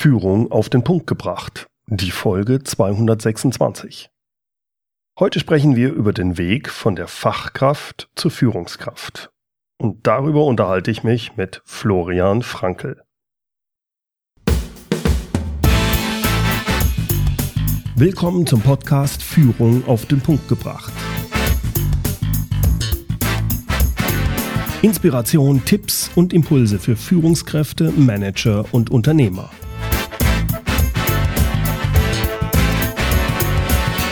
Führung auf den Punkt gebracht. Die Folge 226. Heute sprechen wir über den Weg von der Fachkraft zur Führungskraft. Und darüber unterhalte ich mich mit Florian Frankel. Willkommen zum Podcast Führung auf den Punkt gebracht. Inspiration, Tipps und Impulse für Führungskräfte, Manager und Unternehmer.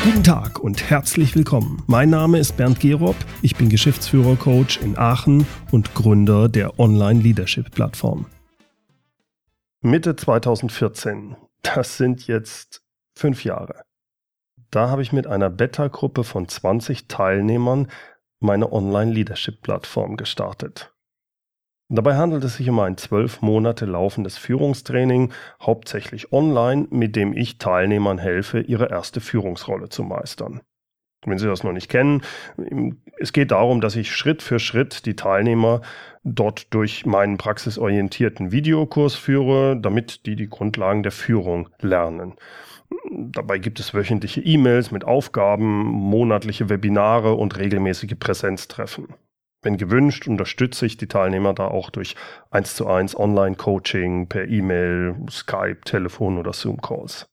Guten Tag und herzlich willkommen. Mein Name ist Bernd Gerob, ich bin Geschäftsführer-Coach in Aachen und Gründer der Online-Leadership-Plattform. Mitte 2014, das sind jetzt fünf Jahre. Da habe ich mit einer Beta-Gruppe von 20 Teilnehmern meine Online-Leadership-Plattform gestartet. Dabei handelt es sich um ein zwölf Monate laufendes Führungstraining, hauptsächlich online, mit dem ich Teilnehmern helfe, ihre erste Führungsrolle zu meistern. Wenn Sie das noch nicht kennen, es geht darum, dass ich Schritt für Schritt die Teilnehmer dort durch meinen praxisorientierten Videokurs führe, damit die die Grundlagen der Führung lernen. Dabei gibt es wöchentliche E-Mails mit Aufgaben, monatliche Webinare und regelmäßige Präsenztreffen. Wenn gewünscht, unterstütze ich die Teilnehmer da auch durch 1 zu 1 Online-Coaching per E-Mail, Skype, Telefon oder Zoom-Calls.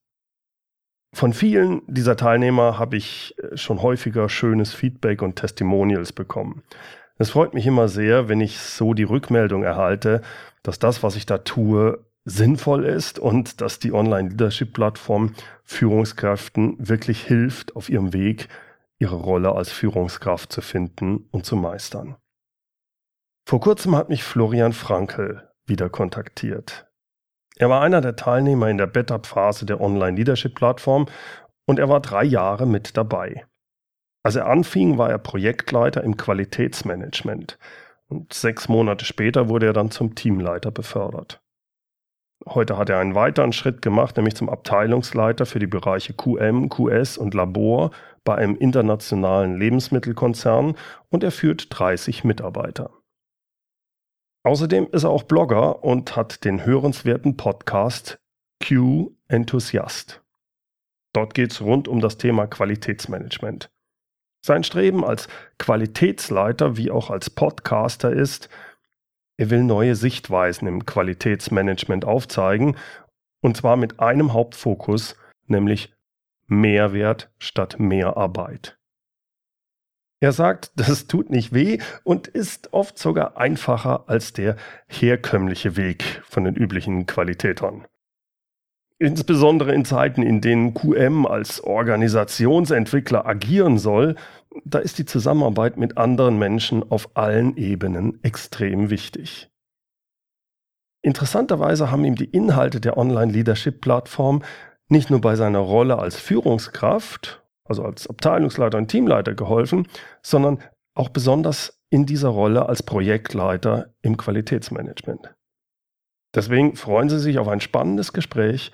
Von vielen dieser Teilnehmer habe ich äh, schon häufiger schönes Feedback und Testimonials bekommen. Es freut mich immer sehr, wenn ich so die Rückmeldung erhalte, dass das, was ich da tue, sinnvoll ist und dass die Online-Leadership-Plattform Führungskräften wirklich hilft, auf ihrem Weg ihre Rolle als Führungskraft zu finden und zu meistern. Vor kurzem hat mich Florian Frankel wieder kontaktiert. Er war einer der Teilnehmer in der Beta-Phase der Online-Leadership-Plattform und er war drei Jahre mit dabei. Als er anfing, war er Projektleiter im Qualitätsmanagement und sechs Monate später wurde er dann zum Teamleiter befördert. Heute hat er einen weiteren Schritt gemacht, nämlich zum Abteilungsleiter für die Bereiche QM, QS und Labor bei einem internationalen Lebensmittelkonzern und er führt 30 Mitarbeiter. Außerdem ist er auch Blogger und hat den hörenswerten Podcast Q Enthusiast. Dort geht es rund um das Thema Qualitätsmanagement. Sein Streben als Qualitätsleiter wie auch als Podcaster ist, er will neue Sichtweisen im Qualitätsmanagement aufzeigen, und zwar mit einem Hauptfokus, nämlich Mehrwert statt Mehrarbeit. Er sagt, das tut nicht weh und ist oft sogar einfacher als der herkömmliche Weg von den üblichen Qualitätern. Insbesondere in Zeiten, in denen QM als Organisationsentwickler agieren soll, da ist die Zusammenarbeit mit anderen Menschen auf allen Ebenen extrem wichtig. Interessanterweise haben ihm die Inhalte der Online-Leadership-Plattform nicht nur bei seiner Rolle als Führungskraft also als Abteilungsleiter und Teamleiter geholfen, sondern auch besonders in dieser Rolle als Projektleiter im Qualitätsmanagement. Deswegen freuen Sie sich auf ein spannendes Gespräch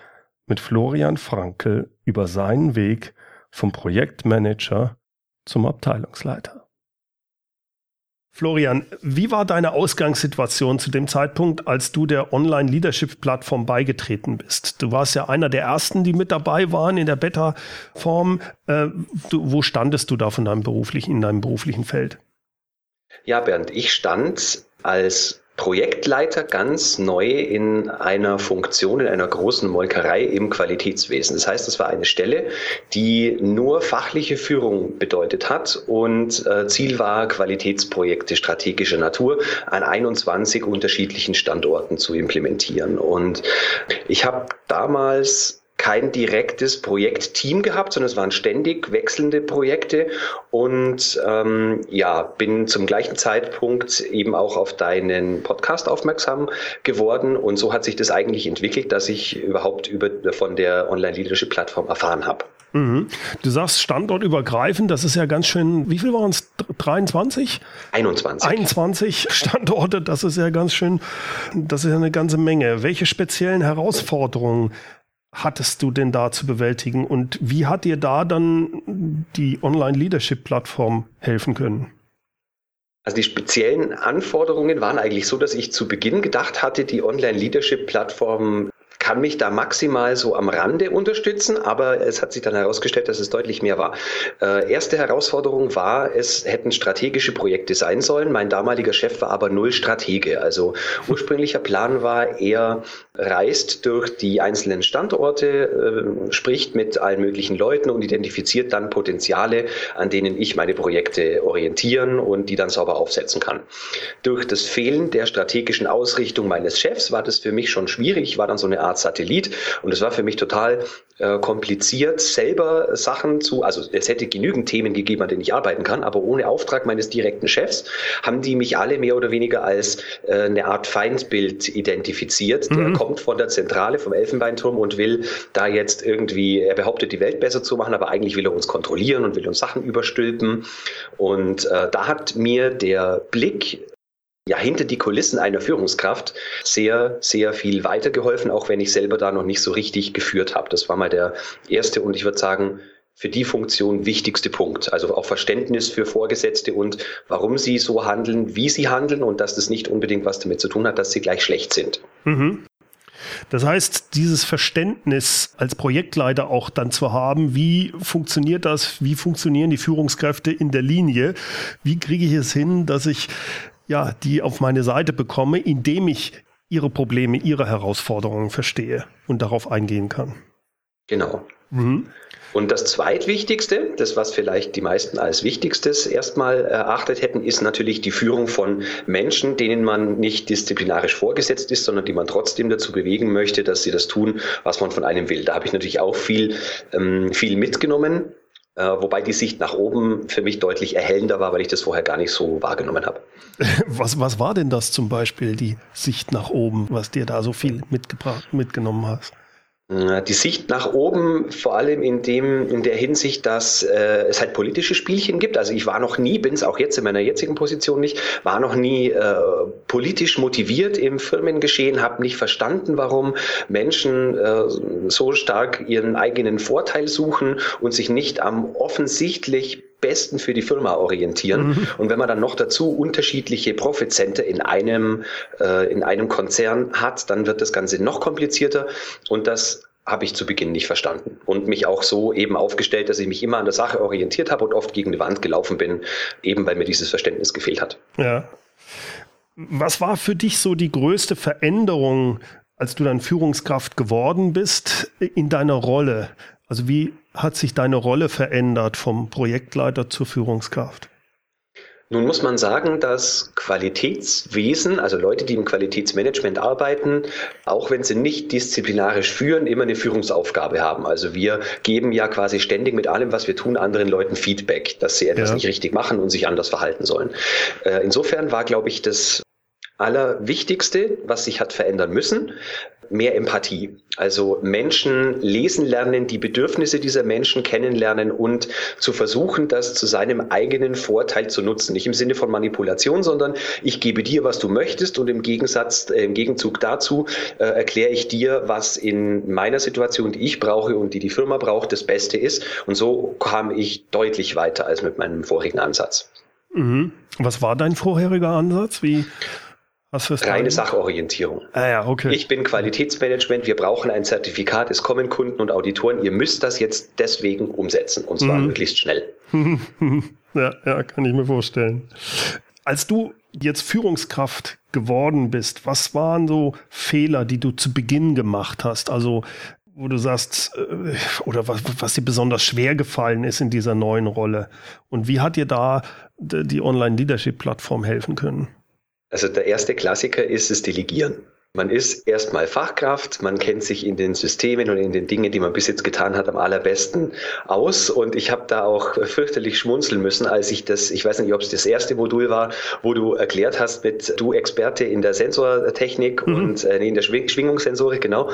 mit Florian Frankel über seinen Weg vom Projektmanager zum Abteilungsleiter. Florian, wie war deine Ausgangssituation zu dem Zeitpunkt, als du der Online-Leadership-Plattform beigetreten bist? Du warst ja einer der ersten, die mit dabei waren in der Beta-Form. Äh, wo standest du da von deinem beruflichen, in deinem beruflichen Feld? Ja, Bernd, ich stand als Projektleiter ganz neu in einer Funktion, in einer großen Molkerei im Qualitätswesen. Das heißt, es war eine Stelle, die nur fachliche Führung bedeutet hat und äh, Ziel war, Qualitätsprojekte strategischer Natur an 21 unterschiedlichen Standorten zu implementieren. Und ich habe damals kein direktes Projektteam gehabt, sondern es waren ständig wechselnde Projekte und ähm, ja, bin zum gleichen Zeitpunkt eben auch auf deinen Podcast aufmerksam geworden und so hat sich das eigentlich entwickelt, dass ich überhaupt über, von der Online-Leadership-Plattform erfahren habe. Mhm. Du sagst standortübergreifend, das ist ja ganz schön, wie viel waren es? 23? 21. 21 Standorte, das ist ja ganz schön, das ist ja eine ganze Menge. Welche speziellen Herausforderungen hattest du denn da zu bewältigen und wie hat dir da dann die Online-Leadership-Plattform helfen können? Also die speziellen Anforderungen waren eigentlich so, dass ich zu Beginn gedacht hatte, die Online-Leadership-Plattform kann mich da maximal so am Rande unterstützen, aber es hat sich dann herausgestellt, dass es deutlich mehr war. Äh, erste Herausforderung war, es hätten strategische Projekte sein sollen. Mein damaliger Chef war aber null Stratege. Also ursprünglicher Plan war, er reist durch die einzelnen Standorte, äh, spricht mit allen möglichen Leuten und identifiziert dann Potenziale, an denen ich meine Projekte orientieren und die dann sauber aufsetzen kann. Durch das Fehlen der strategischen Ausrichtung meines Chefs war das für mich schon schwierig. War dann so eine Art Satellit und es war für mich total äh, kompliziert, selber Sachen zu, also es hätte genügend Themen gegeben, an denen ich arbeiten kann, aber ohne Auftrag meines direkten Chefs haben die mich alle mehr oder weniger als äh, eine Art Feindbild identifiziert. Der mhm. kommt von der Zentrale, vom Elfenbeinturm und will da jetzt irgendwie, er behauptet, die Welt besser zu machen, aber eigentlich will er uns kontrollieren und will uns Sachen überstülpen. Und äh, da hat mir der Blick ja, hinter die Kulissen einer Führungskraft sehr, sehr viel weitergeholfen, auch wenn ich selber da noch nicht so richtig geführt habe. Das war mal der erste und ich würde sagen, für die Funktion wichtigste Punkt. Also auch Verständnis für Vorgesetzte und warum sie so handeln, wie sie handeln und dass das nicht unbedingt was damit zu tun hat, dass sie gleich schlecht sind. Mhm. Das heißt, dieses Verständnis als Projektleiter auch dann zu haben, wie funktioniert das, wie funktionieren die Führungskräfte in der Linie, wie kriege ich es hin, dass ich ja, die auf meine Seite bekomme, indem ich ihre Probleme, ihre Herausforderungen verstehe und darauf eingehen kann. Genau. Mhm. Und das zweitwichtigste, das was vielleicht die meisten als wichtigstes erstmal erachtet hätten, ist natürlich die Führung von Menschen, denen man nicht disziplinarisch vorgesetzt ist, sondern die man trotzdem dazu bewegen möchte, dass sie das tun, was man von einem will. Da habe ich natürlich auch viel, ähm, viel mitgenommen. Äh, wobei die Sicht nach oben für mich deutlich erhellender war, weil ich das vorher gar nicht so wahrgenommen habe. Was, was war denn das zum Beispiel, die Sicht nach oben, was dir da so viel mitgebracht, mitgenommen hast? Die Sicht nach oben, vor allem in dem, in der Hinsicht, dass äh, es halt politische Spielchen gibt. Also ich war noch nie, bin es auch jetzt in meiner jetzigen Position nicht, war noch nie äh, politisch motiviert im Firmengeschehen, habe nicht verstanden, warum Menschen äh, so stark ihren eigenen Vorteil suchen und sich nicht am offensichtlich besten für die Firma orientieren. Mhm. Und wenn man dann noch dazu unterschiedliche Profit Center in einem, äh, in einem Konzern hat, dann wird das Ganze noch komplizierter. Und das habe ich zu Beginn nicht verstanden und mich auch so eben aufgestellt, dass ich mich immer an der Sache orientiert habe und oft gegen die Wand gelaufen bin, eben weil mir dieses Verständnis gefehlt hat. Ja. Was war für dich so die größte Veränderung, als du dann Führungskraft geworden bist in deiner Rolle? Also wie hat sich deine Rolle verändert vom Projektleiter zur Führungskraft? Nun muss man sagen, dass Qualitätswesen, also Leute, die im Qualitätsmanagement arbeiten, auch wenn sie nicht disziplinarisch führen, immer eine Führungsaufgabe haben. Also wir geben ja quasi ständig mit allem, was wir tun, anderen Leuten Feedback, dass sie etwas ja. nicht richtig machen und sich anders verhalten sollen. Äh, insofern war, glaube ich, das Allerwichtigste, was sich hat verändern müssen, mehr Empathie. Also Menschen lesen lernen, die Bedürfnisse dieser Menschen kennenlernen und zu versuchen, das zu seinem eigenen Vorteil zu nutzen. Nicht im Sinne von Manipulation, sondern ich gebe dir, was du möchtest und im Gegensatz, äh, im Gegenzug dazu äh, erkläre ich dir, was in meiner Situation, die ich brauche und die die Firma braucht, das Beste ist. Und so kam ich deutlich weiter als mit meinem vorigen Ansatz. Mhm. Was war dein vorheriger Ansatz? Wie Reine Sachorientierung. Ah ja, okay. Ich bin Qualitätsmanagement, wir brauchen ein Zertifikat, es kommen Kunden und Auditoren, ihr müsst das jetzt deswegen umsetzen und zwar mhm. möglichst schnell. ja, ja, kann ich mir vorstellen. Als du jetzt Führungskraft geworden bist, was waren so Fehler, die du zu Beginn gemacht hast? Also wo du sagst, äh, oder was, was dir besonders schwer gefallen ist in dieser neuen Rolle? Und wie hat dir da die Online-Leadership-Plattform helfen können? Also der erste Klassiker ist das Delegieren. Man ist erstmal Fachkraft, man kennt sich in den Systemen und in den Dingen, die man bis jetzt getan hat, am allerbesten aus. Und ich habe da auch fürchterlich schmunzeln müssen, als ich das, ich weiß nicht, ob es das erste Modul war, wo du erklärt hast mit du Experte in der Sensortechnik mhm. und äh, in der Schwing Schwingungssensorik, genau.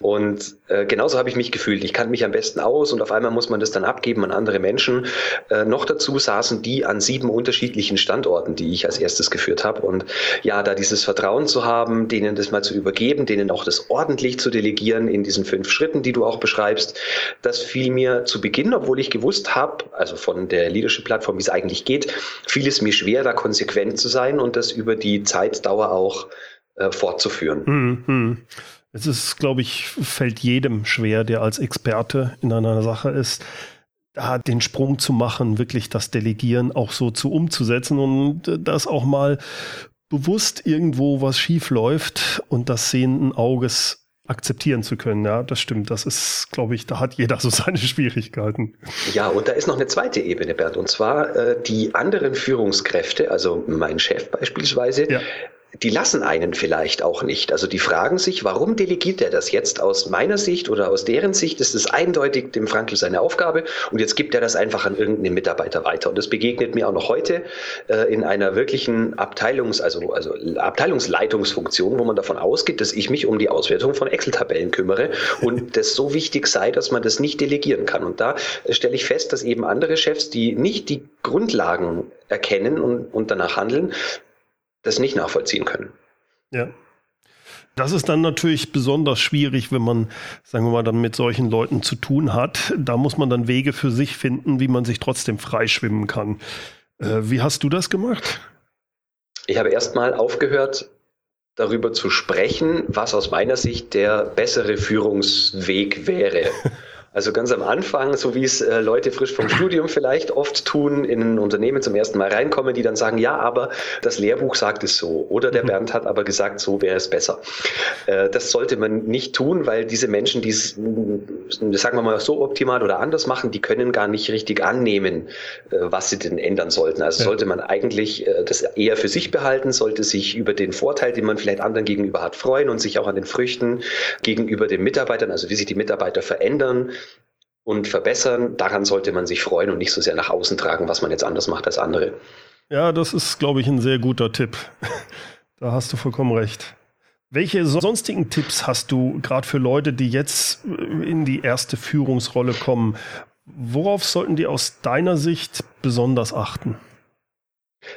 Und äh, genauso habe ich mich gefühlt. Ich kann mich am besten aus und auf einmal muss man das dann abgeben an andere Menschen. Äh, noch dazu saßen die an sieben unterschiedlichen Standorten, die ich als erstes geführt habe. Und ja, da dieses Vertrauen zu haben, denen das mal zu übergeben, denen auch das ordentlich zu delegieren in diesen fünf Schritten, die du auch beschreibst. Das fiel mir zu Beginn, obwohl ich gewusst habe, also von der Leadership-Plattform, wie es eigentlich geht, fiel es mir schwer, da konsequent zu sein und das über die Zeitdauer auch äh, fortzuführen. Mhm. Es ist, glaube ich, fällt jedem schwer, der als Experte in einer Sache ist, da den Sprung zu machen, wirklich das Delegieren auch so zu umzusetzen und äh, das auch mal bewusst irgendwo was schief läuft und das sehenden Auges akzeptieren zu können. Ja, das stimmt. Das ist, glaube ich, da hat jeder so seine Schwierigkeiten. Ja, und da ist noch eine zweite Ebene, Bernd, und zwar äh, die anderen Führungskräfte, also mein Chef beispielsweise, ja die lassen einen vielleicht auch nicht. Also die fragen sich, warum delegiert er das jetzt? Aus meiner Sicht oder aus deren Sicht ist es eindeutig dem Frankl seine Aufgabe und jetzt gibt er das einfach an irgendeinen Mitarbeiter weiter. Und das begegnet mir auch noch heute äh, in einer wirklichen Abteilungs-, also, also Abteilungsleitungsfunktion, wo man davon ausgeht, dass ich mich um die Auswertung von Excel-Tabellen kümmere und das so wichtig sei, dass man das nicht delegieren kann. Und da stelle ich fest, dass eben andere Chefs, die nicht die Grundlagen erkennen und, und danach handeln, das nicht nachvollziehen können. Ja. Das ist dann natürlich besonders schwierig, wenn man, sagen wir mal, dann mit solchen Leuten zu tun hat. Da muss man dann Wege für sich finden, wie man sich trotzdem freischwimmen kann. Äh, wie hast du das gemacht? Ich habe erstmal aufgehört, darüber zu sprechen, was aus meiner Sicht der bessere Führungsweg wäre. Also ganz am Anfang, so wie es äh, Leute frisch vom Studium vielleicht oft tun, in ein Unternehmen zum ersten Mal reinkommen, die dann sagen, ja, aber das Lehrbuch sagt es so. Oder der mhm. Bernd hat aber gesagt, so wäre es besser. Äh, das sollte man nicht tun, weil diese Menschen, die es, sagen wir mal, so optimal oder anders machen, die können gar nicht richtig annehmen, äh, was sie denn ändern sollten. Also ja. sollte man eigentlich äh, das eher für sich behalten, sollte sich über den Vorteil, den man vielleicht anderen gegenüber hat, freuen und sich auch an den Früchten gegenüber den Mitarbeitern, also wie sich die Mitarbeiter verändern, und verbessern. Daran sollte man sich freuen und nicht so sehr nach außen tragen, was man jetzt anders macht als andere. Ja, das ist, glaube ich, ein sehr guter Tipp. Da hast du vollkommen recht. Welche sonstigen Tipps hast du gerade für Leute, die jetzt in die erste Führungsrolle kommen? Worauf sollten die aus deiner Sicht besonders achten?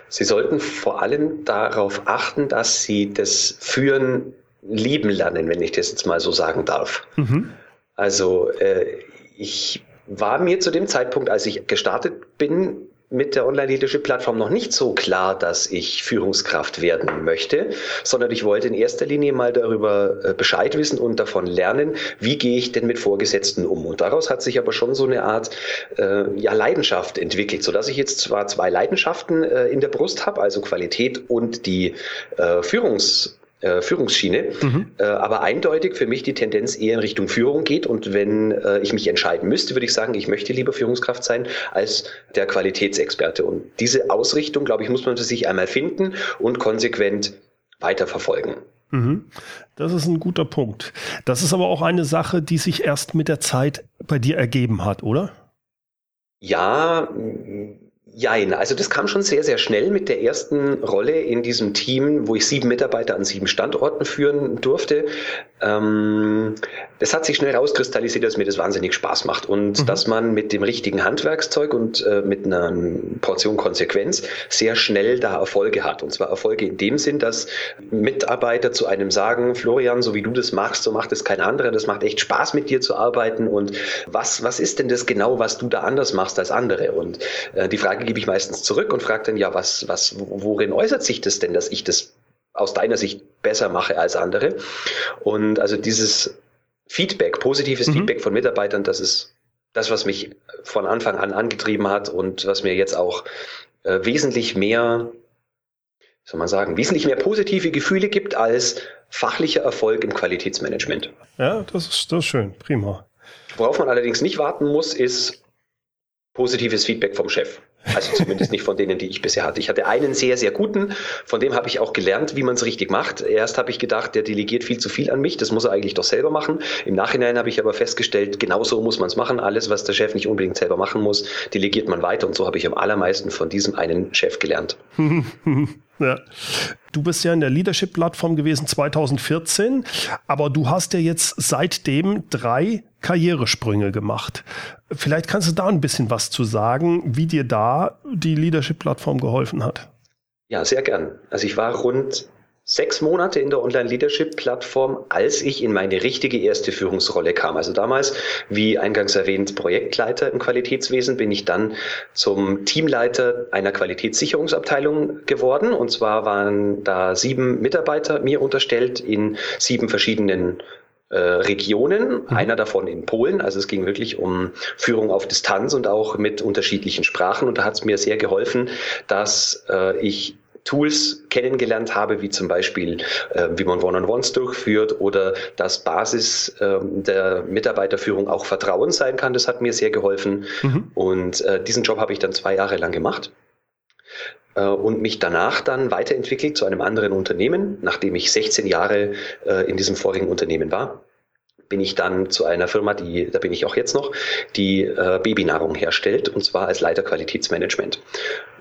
Sie sollten vor allem darauf achten, dass sie das Führen lieben lernen, wenn ich das jetzt mal so sagen darf. Mhm. Also äh, ich war mir zu dem Zeitpunkt, als ich gestartet bin, mit der Online-Leadership-Plattform noch nicht so klar, dass ich Führungskraft werden möchte, sondern ich wollte in erster Linie mal darüber äh, Bescheid wissen und davon lernen, wie gehe ich denn mit Vorgesetzten um. Und daraus hat sich aber schon so eine Art äh, ja, Leidenschaft entwickelt, sodass ich jetzt zwar zwei Leidenschaften äh, in der Brust habe, also Qualität und die äh, Führungs äh, Führungsschiene, mhm. äh, aber eindeutig für mich die Tendenz eher in Richtung Führung geht. Und wenn äh, ich mich entscheiden müsste, würde ich sagen, ich möchte lieber Führungskraft sein als der Qualitätsexperte. Und diese Ausrichtung, glaube ich, muss man für sich einmal finden und konsequent weiterverfolgen. Mhm. Das ist ein guter Punkt. Das ist aber auch eine Sache, die sich erst mit der Zeit bei dir ergeben hat, oder? Ja, Jein, also das kam schon sehr, sehr schnell mit der ersten Rolle in diesem Team, wo ich sieben Mitarbeiter an sieben Standorten führen durfte. Ähm, es hat sich schnell rauskristallisiert, dass mir das wahnsinnig Spaß macht und mhm. dass man mit dem richtigen Handwerkszeug und äh, mit einer Portion Konsequenz sehr schnell da Erfolge hat. Und zwar Erfolge in dem Sinn, dass Mitarbeiter zu einem sagen, Florian, so wie du das machst, so macht es kein anderer. Das macht echt Spaß mit dir zu arbeiten. Und was, was ist denn das genau, was du da anders machst als andere? Und äh, die Frage gebe ich meistens zurück und frage dann, ja, was, was, worin äußert sich das denn, dass ich das aus deiner Sicht besser mache als andere? Und also dieses Feedback, positives mhm. Feedback von Mitarbeitern, das ist das, was mich von Anfang an angetrieben hat und was mir jetzt auch äh, wesentlich mehr, soll man sagen, wesentlich mehr positive Gefühle gibt als fachlicher Erfolg im Qualitätsmanagement. Ja, das ist, das ist schön, prima. Worauf man allerdings nicht warten muss, ist positives Feedback vom Chef. Also zumindest nicht von denen, die ich bisher hatte. Ich hatte einen sehr, sehr guten, von dem habe ich auch gelernt, wie man es richtig macht. Erst habe ich gedacht, der delegiert viel zu viel an mich, das muss er eigentlich doch selber machen. Im Nachhinein habe ich aber festgestellt, genau so muss man es machen. Alles, was der Chef nicht unbedingt selber machen muss, delegiert man weiter. Und so habe ich am allermeisten von diesem einen Chef gelernt. ja. Du bist ja in der Leadership-Plattform gewesen 2014, aber du hast ja jetzt seitdem drei Karrieresprünge gemacht. Vielleicht kannst du da ein bisschen was zu sagen, wie dir da die Leadership-Plattform geholfen hat. Ja, sehr gern. Also ich war rund sechs Monate in der Online-Leadership-Plattform, als ich in meine richtige erste Führungsrolle kam. Also damals, wie eingangs erwähnt, Projektleiter im Qualitätswesen, bin ich dann zum Teamleiter einer Qualitätssicherungsabteilung geworden. Und zwar waren da sieben Mitarbeiter mir unterstellt in sieben verschiedenen äh, Regionen, mhm. einer davon in Polen. Also es ging wirklich um Führung auf Distanz und auch mit unterschiedlichen Sprachen. Und da hat es mir sehr geholfen, dass äh, ich Tools kennengelernt habe, wie zum Beispiel, äh, wie man One-on-Ones durchführt oder dass Basis äh, der Mitarbeiterführung auch Vertrauen sein kann. Das hat mir sehr geholfen. Mhm. Und äh, diesen Job habe ich dann zwei Jahre lang gemacht äh, und mich danach dann weiterentwickelt zu einem anderen Unternehmen, nachdem ich 16 Jahre äh, in diesem vorigen Unternehmen war bin ich dann zu einer Firma, die, da bin ich auch jetzt noch, die äh, Babynahrung herstellt, und zwar als Leiter Qualitätsmanagement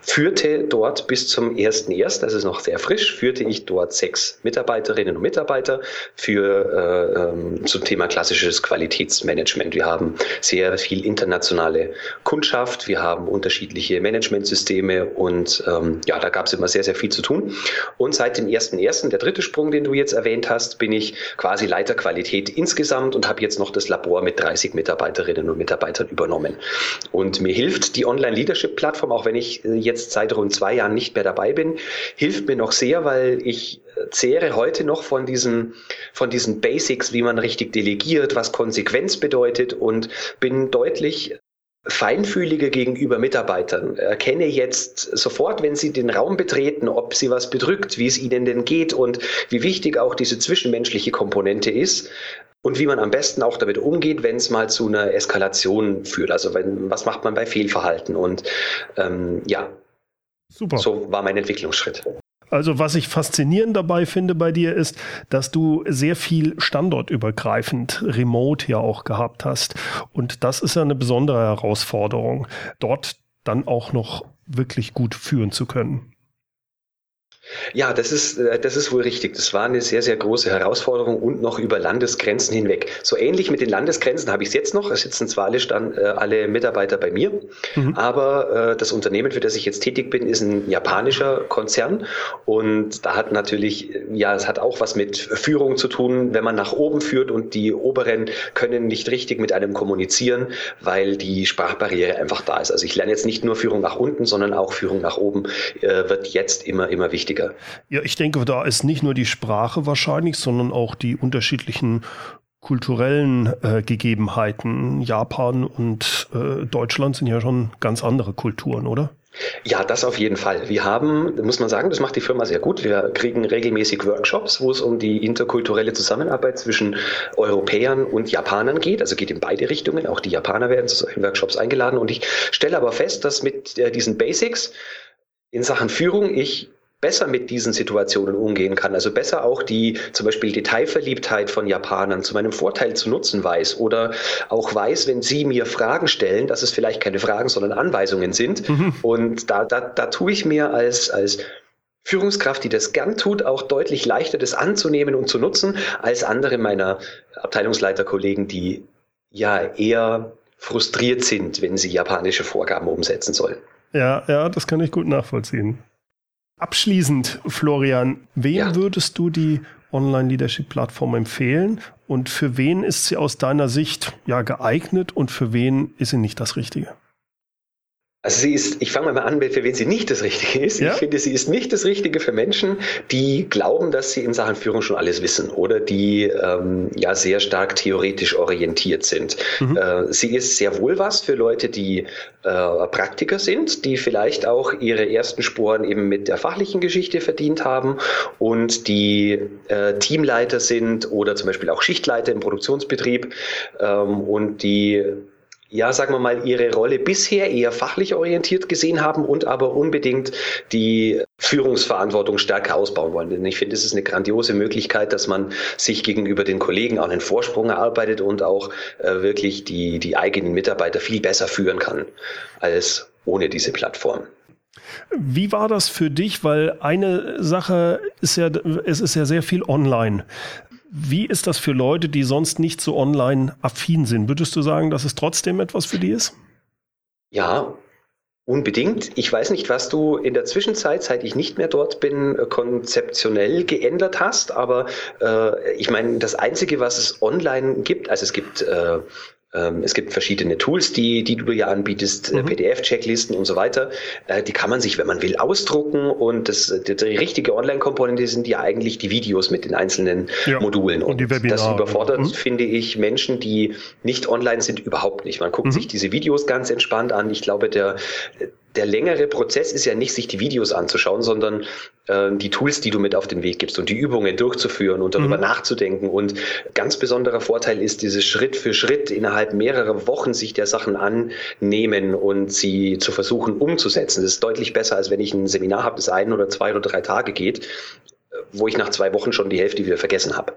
führte dort bis zum 1.1., das ist noch sehr frisch, führte ich dort sechs Mitarbeiterinnen und Mitarbeiter für äh, ähm, zum Thema klassisches Qualitätsmanagement. Wir haben sehr viel internationale Kundschaft, wir haben unterschiedliche Managementsysteme und ähm, ja, da gab es immer sehr, sehr viel zu tun. Und seit dem 1.1., der dritte Sprung, den du jetzt erwähnt hast, bin ich quasi Leiter Qualität insgesamt und habe jetzt noch das Labor mit 30 Mitarbeiterinnen und Mitarbeitern übernommen. Und mir hilft die Online-Leadership-Plattform, auch wenn ich äh, jetzt seit rund zwei Jahren nicht mehr dabei bin, hilft mir noch sehr, weil ich zehre heute noch von diesen, von diesen Basics, wie man richtig delegiert, was Konsequenz bedeutet und bin deutlich feinfühliger gegenüber Mitarbeitern. Erkenne jetzt sofort, wenn sie den Raum betreten, ob sie was bedrückt, wie es ihnen denn geht und wie wichtig auch diese zwischenmenschliche Komponente ist und wie man am besten auch damit umgeht, wenn es mal zu einer Eskalation führt. Also wenn, was macht man bei Fehlverhalten? Und ähm, ja, Super. so war mein Entwicklungsschritt. Also was ich faszinierend dabei finde bei dir ist, dass du sehr viel standortübergreifend remote ja auch gehabt hast. Und das ist ja eine besondere Herausforderung, dort dann auch noch wirklich gut führen zu können. Ja, das ist, äh, das ist wohl richtig. Das war eine sehr, sehr große Herausforderung und noch über Landesgrenzen hinweg. So ähnlich mit den Landesgrenzen habe ich es jetzt noch. Es sitzen zwar alle, Stand, äh, alle Mitarbeiter bei mir, mhm. aber äh, das Unternehmen, für das ich jetzt tätig bin, ist ein japanischer Konzern und da hat natürlich, ja, es hat auch was mit Führung zu tun, wenn man nach oben führt und die Oberen können nicht richtig mit einem kommunizieren, weil die Sprachbarriere einfach da ist. Also ich lerne jetzt nicht nur Führung nach unten, sondern auch Führung nach oben äh, wird jetzt immer, immer wichtiger wichtiger. Ja, ich denke, da ist nicht nur die Sprache wahrscheinlich, sondern auch die unterschiedlichen kulturellen äh, Gegebenheiten. Japan und äh, Deutschland sind ja schon ganz andere Kulturen, oder? Ja, das auf jeden Fall. Wir haben, muss man sagen, das macht die Firma sehr gut. Wir kriegen regelmäßig Workshops, wo es um die interkulturelle Zusammenarbeit zwischen Europäern und Japanern geht. Also geht in beide Richtungen. Auch die Japaner werden zu solchen Workshops eingeladen. Und ich stelle aber fest, dass mit äh, diesen Basics in Sachen Führung ich besser mit diesen Situationen umgehen kann. Also besser auch die zum Beispiel Detailverliebtheit von Japanern zu meinem Vorteil zu nutzen weiß oder auch weiß, wenn sie mir Fragen stellen, dass es vielleicht keine Fragen, sondern Anweisungen sind. Mhm. Und da, da, da tue ich mir als, als Führungskraft, die das gern tut, auch deutlich leichter, das anzunehmen und zu nutzen, als andere meiner Abteilungsleiterkollegen, die ja eher frustriert sind, wenn sie japanische Vorgaben umsetzen sollen. Ja, ja, das kann ich gut nachvollziehen. Abschließend, Florian, wem ja. würdest du die Online-Leadership-Plattform empfehlen und für wen ist sie aus deiner Sicht ja geeignet und für wen ist sie nicht das Richtige? Also sie ist, ich fange mal an, für wen sie nicht das Richtige ist. Ja? Ich finde, sie ist nicht das Richtige für Menschen, die glauben, dass sie in Sachen Führung schon alles wissen oder die ähm, ja sehr stark theoretisch orientiert sind. Mhm. Äh, sie ist sehr wohl was für Leute, die äh, Praktiker sind, die vielleicht auch ihre ersten Sporen eben mit der fachlichen Geschichte verdient haben und die äh, Teamleiter sind oder zum Beispiel auch Schichtleiter im Produktionsbetrieb ähm, und die ja, sagen wir mal, ihre Rolle bisher eher fachlich orientiert gesehen haben und aber unbedingt die Führungsverantwortung stärker ausbauen wollen. Denn ich finde, es ist eine grandiose Möglichkeit, dass man sich gegenüber den Kollegen auch einen Vorsprung erarbeitet und auch äh, wirklich die, die eigenen Mitarbeiter viel besser führen kann als ohne diese Plattform. Wie war das für dich? Weil eine Sache ist ja, es ist ja sehr viel online. Wie ist das für Leute, die sonst nicht so online affin sind? Würdest du sagen, dass es trotzdem etwas für die ist? Ja, Unbedingt. Ich weiß nicht, was du in der Zwischenzeit, seit ich nicht mehr dort bin, konzeptionell geändert hast, aber äh, ich meine, das Einzige, was es online gibt, also es gibt äh, es gibt verschiedene Tools, die, die du ja anbietest, äh, mhm. PDF-Checklisten und so weiter. Äh, die kann man sich, wenn man will, ausdrucken und das, die, die richtige Online-Komponente sind ja eigentlich die Videos mit den einzelnen ja. Modulen. Und, und die Webinare. das überfordert, mhm. finde ich, Menschen, die nicht online sind, überhaupt nicht. Man guckt mhm. sich diese Videos ganz entspannt an. Ich glaube, der, der längere Prozess ist ja nicht, sich die Videos anzuschauen, sondern äh, die Tools, die du mit auf den Weg gibst und die Übungen durchzuführen und darüber mhm. nachzudenken. Und ganz besonderer Vorteil ist dieses Schritt für Schritt innerhalb mehrerer Wochen sich der Sachen annehmen und sie zu versuchen umzusetzen. Das ist deutlich besser, als wenn ich ein Seminar habe, das ein oder zwei oder drei Tage geht, wo ich nach zwei Wochen schon die Hälfte wieder vergessen habe.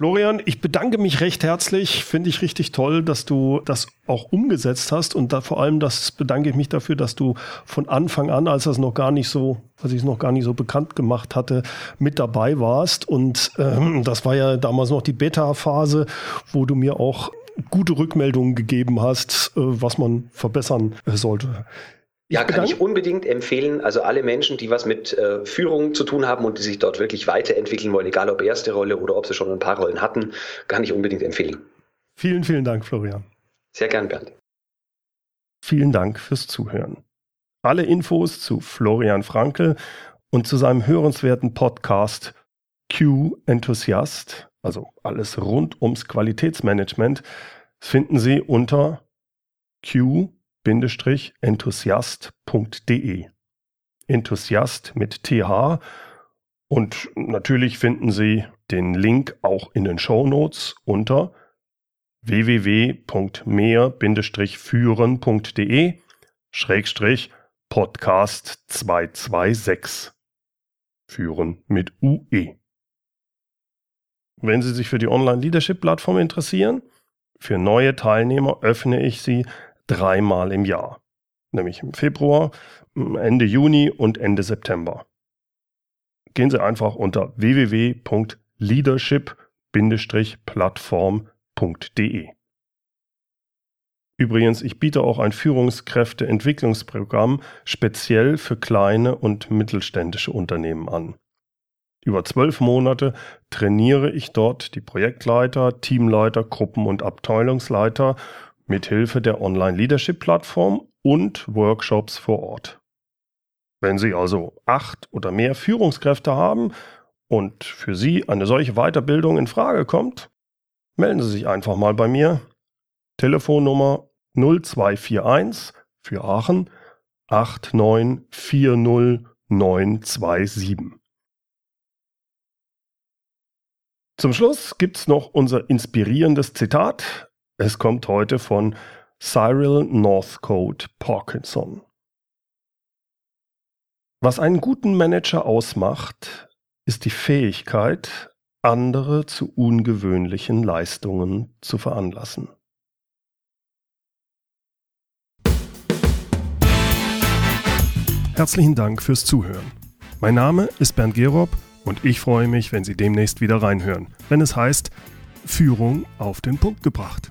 Florian, ich bedanke mich recht herzlich. Finde ich richtig toll, dass du das auch umgesetzt hast und da vor allem das bedanke ich mich dafür, dass du von Anfang an, als das noch gar nicht so, als ich es noch gar nicht so bekannt gemacht hatte, mit dabei warst. Und ähm, das war ja damals noch die Beta-Phase, wo du mir auch gute Rückmeldungen gegeben hast, äh, was man verbessern äh, sollte. Ja, kann ich unbedingt empfehlen. Also alle Menschen, die was mit äh, Führung zu tun haben und die sich dort wirklich weiterentwickeln wollen, egal ob erste Rolle oder ob sie schon ein paar Rollen hatten, kann ich unbedingt empfehlen. Vielen, vielen Dank, Florian. Sehr gern, Bernd. Vielen Dank fürs Zuhören. Alle Infos zu Florian Frankel und zu seinem hörenswerten Podcast Q Enthusiast, also alles rund ums Qualitätsmanagement, finden Sie unter Q enthusiast.de. Enthusiast mit TH. Und natürlich finden Sie den Link auch in den Show Notes unter www.mehr-führen.de Schrägstrich Podcast 226. Führen mit UE. Wenn Sie sich für die Online-Leadership-Plattform interessieren, für neue Teilnehmer öffne ich sie dreimal im Jahr. Nämlich im Februar, Ende Juni und Ende September. Gehen Sie einfach unter www.leadership-plattform.de. Übrigens, ich biete auch ein Führungskräfteentwicklungsprogramm speziell für kleine und mittelständische Unternehmen an. Über zwölf Monate trainiere ich dort die Projektleiter, Teamleiter, Gruppen- und Abteilungsleiter mithilfe der Online-Leadership-Plattform und Workshops vor Ort. Wenn Sie also acht oder mehr Führungskräfte haben und für Sie eine solche Weiterbildung in Frage kommt, melden Sie sich einfach mal bei mir. Telefonnummer 0241 für Aachen 8940927. Zum Schluss gibt's noch unser inspirierendes Zitat es kommt heute von Cyril Northcote Parkinson. Was einen guten Manager ausmacht, ist die Fähigkeit, andere zu ungewöhnlichen Leistungen zu veranlassen. Herzlichen Dank fürs Zuhören. Mein Name ist Bernd Gerob und ich freue mich, wenn Sie demnächst wieder reinhören, wenn es heißt Führung auf den Punkt gebracht.